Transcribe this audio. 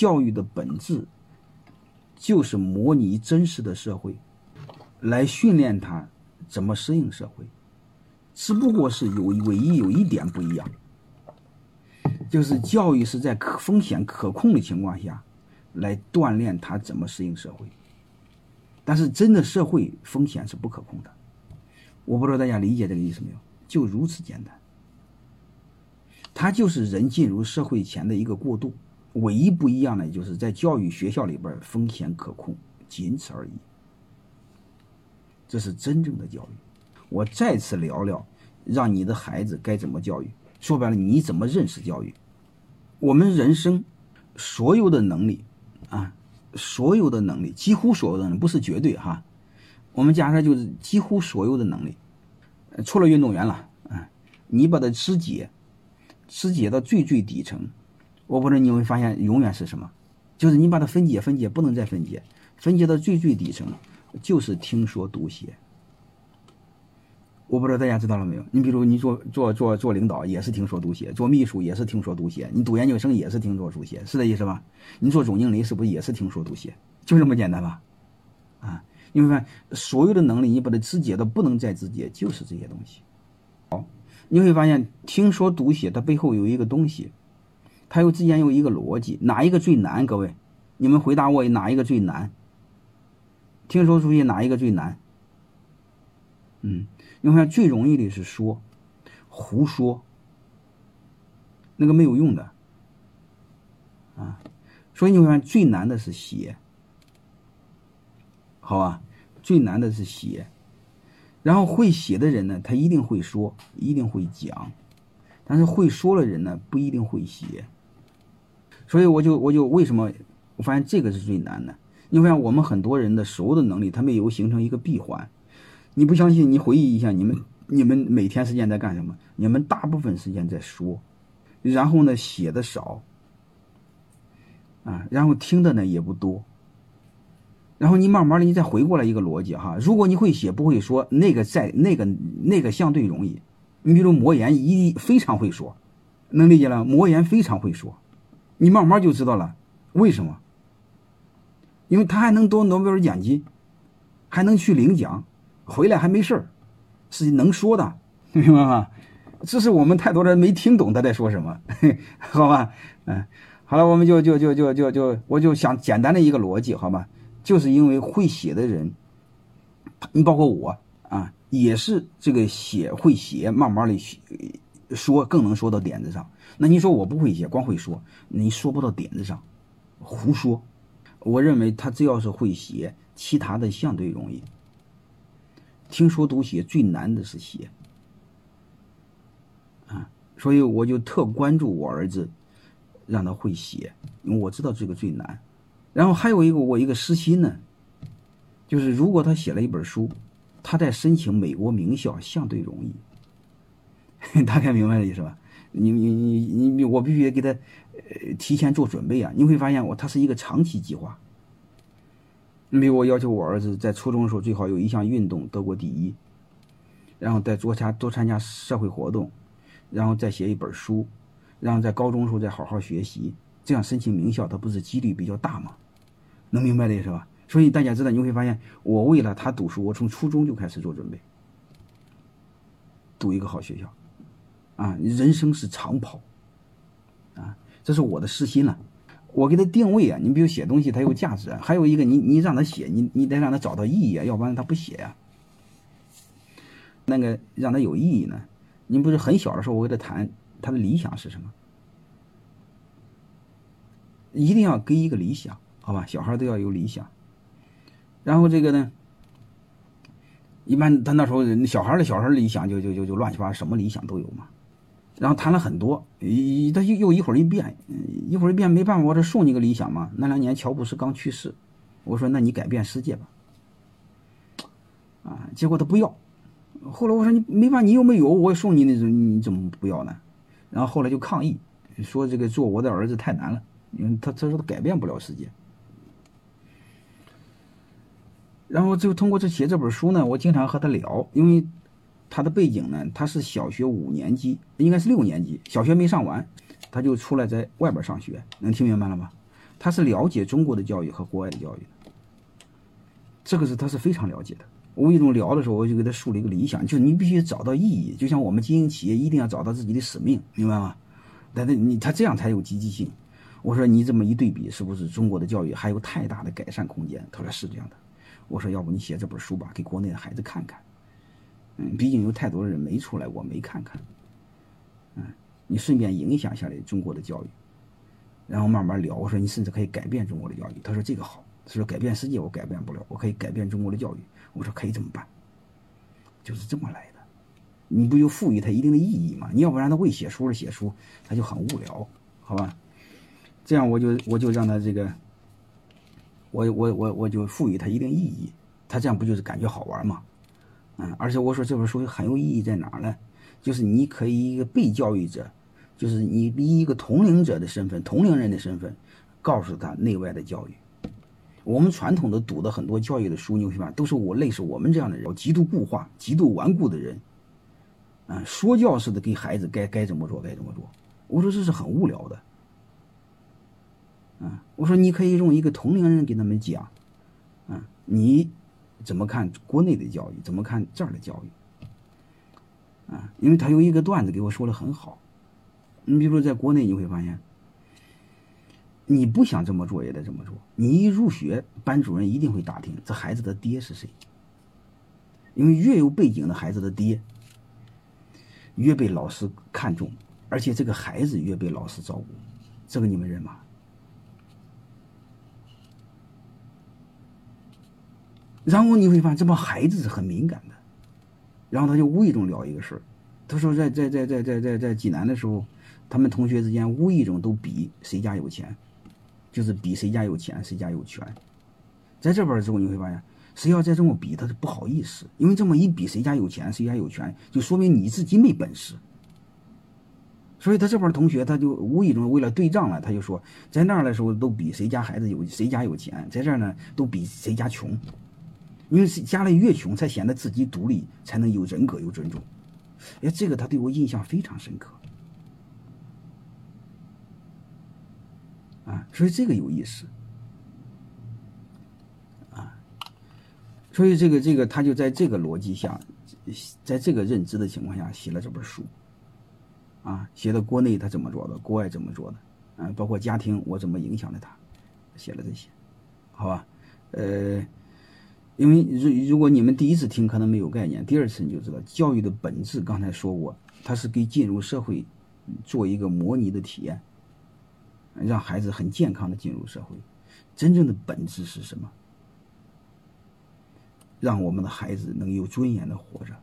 教育的本质就是模拟真实的社会，来训练他怎么适应社会。只不过是有唯一有一点不一样，就是教育是在可风险可控的情况下，来锻炼他怎么适应社会。但是真的社会风险是不可控的，我不知道大家理解这个意思没有？就如此简单。它就是人进入社会前的一个过渡，唯一不一样的就是在教育学校里边风险可控，仅此而已。这是真正的教育。我再次聊聊，让你的孩子该怎么教育。说白了，你怎么认识教育？我们人生所有的能力啊，所有的能力，几乎所有的能力，不是绝对哈。我们假设就是几乎所有的能力，除了运动员了啊，你把它肢解。肢解到最最底层，我不知道你会发现永远是什么，就是你把它分解分解不能再分解，分解到最最底层就是听说读写。我不知道大家知道了没有？你比如你做做做做领导也是听说读写，做秘书也是听说读写，你读研究生也是听说读写，是这意思吧？你做总经理是不是也是听说读写？就这么简单吧？啊，你会发现所有的能力你把它肢解到不能再肢解，就是这些东西。好。你会发现，听说读写它背后有一个东西，它又之间有一个逻辑，哪一个最难？各位，你们回答我，哪一个最难？听说出去哪一个最难？嗯，你会发现最容易的是说，胡说，那个没有用的，啊，所以你会发现最难的是写，好吧？最难的是写。然后会写的人呢，他一定会说，一定会讲，但是会说的人呢，不一定会写。所以我就我就为什么我发现这个是最难的？你发现我们很多人的所有的能力，他没有形成一个闭环。你不相信？你回忆一下，你们你们每天时间在干什么？你们大部分时间在说，然后呢写的少，啊，然后听的呢也不多。然后你慢慢的，你再回过来一个逻辑哈。如果你会写不会说，那个在那个那个相对容易。你比如魔岩一非常会说，能理解了？魔岩非常会说，你慢慢就知道了为什么。因为他还能夺诺贝尔奖金，还能去领奖，回来还没事儿，是能说的，明白吗？这是我们太多人没听懂他在说什么，好吧？嗯，好了，我们就就就就就就我就想简单的一个逻辑，好吧？就是因为会写的人，你包括我啊，也是这个写会写，慢慢的说更能说到点子上。那你说我不会写，光会说，你说不到点子上，胡说。我认为他只要是会写，其他的相对容易。听说读写最难的是写啊，所以我就特关注我儿子，让他会写，因为我知道这个最难。然后还有一个我一个私心呢，就是如果他写了一本书，他在申请美国名校相对容易，大概明白这意思吧？你你你你我必须给他呃提前做准备啊！你会发现我他是一个长期计划。你比如我要求我儿子在初中的时候最好有一项运动得过第一，然后再多参多参加社会活动，然后再写一本书，然后在高中时候再好好学习。这样申请名校，他不是几率比较大吗？能明白的是吧？所以大家知道，你会发现，我为了他读书，我从初中就开始做准备，读一个好学校，啊，人生是长跑，啊，这是我的私心了。我给他定位啊，你比如写东西，它有价值；还有一个，你你让他写，你你得让他找到意义啊，要不然他不写呀。那个让他有意义呢？你不是很小的时候，我给他谈他的理想是什么？一定要给一个理想，好吧？小孩都要有理想。然后这个呢，一般他那时候小孩的小孩理想就就就就乱七八糟，什么理想都有嘛。然后谈了很多，一他又又一会儿一变，一会儿一变，没办法，我这送你个理想嘛。那两年乔布斯刚去世，我说那你改变世界吧。啊，结果他不要。后来我说你没办法，你又没有，我送你那种你怎么不要呢？然后后来就抗议，说这个做我的儿子太难了。因为他他说他改变不了世界，然后就通过这写这本书呢，我经常和他聊，因为他的背景呢，他是小学五年级，应该是六年级，小学没上完，他就出来在外边上学，能听明白了吗？他是了解中国的教育和国外的教育，这个是他是非常了解的。无意中聊的时候，我就给他树立一个理想，就是你必须找到意义，就像我们经营企业一定要找到自己的使命，明白吗？但是你他这样才有积极性。我说你这么一对比，是不是中国的教育还有太大的改善空间？他说是这样的。我说要不你写这本书吧，给国内的孩子看看。毕竟有太多人没出来，我没看看。嗯，你顺便影响下来中国的教育，然后慢慢聊。我说你甚至可以改变中国的教育。他说这个好。他说改变世界我改变不了，我可以改变中国的教育。我说可以这么办，就是这么来的。你不就赋予它一定的意义吗？你要不然他为写书而写书，他就很无聊，好吧？这样我就我就让他这个，我我我我就赋予他一定意义，他这样不就是感觉好玩吗？嗯，而且我说这本书很有意义在哪呢？就是你可以一个被教育者，就是你以一个同龄者的身份、同龄人的身份，告诉他内外的教育。我们传统的读的很多教育的书，你会发现都是我类似我们这样的人，极度固化、极度顽固的人，啊，说教似的给孩子该该怎么做该怎么做。我说这是很无聊的，啊，我说你可以用一个同龄人给他们讲，啊，你怎么看国内的教育，怎么看这儿的教育，啊，因为他有一个段子给我说的很好，你比如说在国内你会发现。你不想这么做也得这么做。你一入学，班主任一定会打听这孩子的爹是谁，因为越有背景的孩子的爹，越被老师看重，而且这个孩子越被老师照顾。这个你们认吗？然后你会发现这帮孩子是很敏感的，然后他就无意中聊一个事儿，他说在在在在在在在济南的时候，他们同学之间无意中都比谁家有钱。就是比谁家有钱，谁家有权，在这边的时候你会发现，谁要再这么比，他是不好意思，因为这么一比，谁家有钱，谁家有权，就说明你自己没本事。所以他这边同学，他就无意中为了对账了，他就说，在那儿的时候都比谁家孩子有，谁家有钱，在这儿呢都比谁家穷，因为家里越穷，才显得自己独立，才能有人格有尊重。哎，这个他对我印象非常深刻。啊，所以这个有意思，啊，所以这个这个他就在这个逻辑下，在这个认知的情况下写了这本书，啊，写的国内他怎么做的，国外怎么做的，啊，包括家庭我怎么影响了他，写了这些，好吧，呃，因为如如果你们第一次听可能没有概念，第二次你就知道教育的本质，刚才说过，它是给进入社会做一个模拟的体验。让孩子很健康的进入社会，真正的本质是什么？让我们的孩子能有尊严的活着。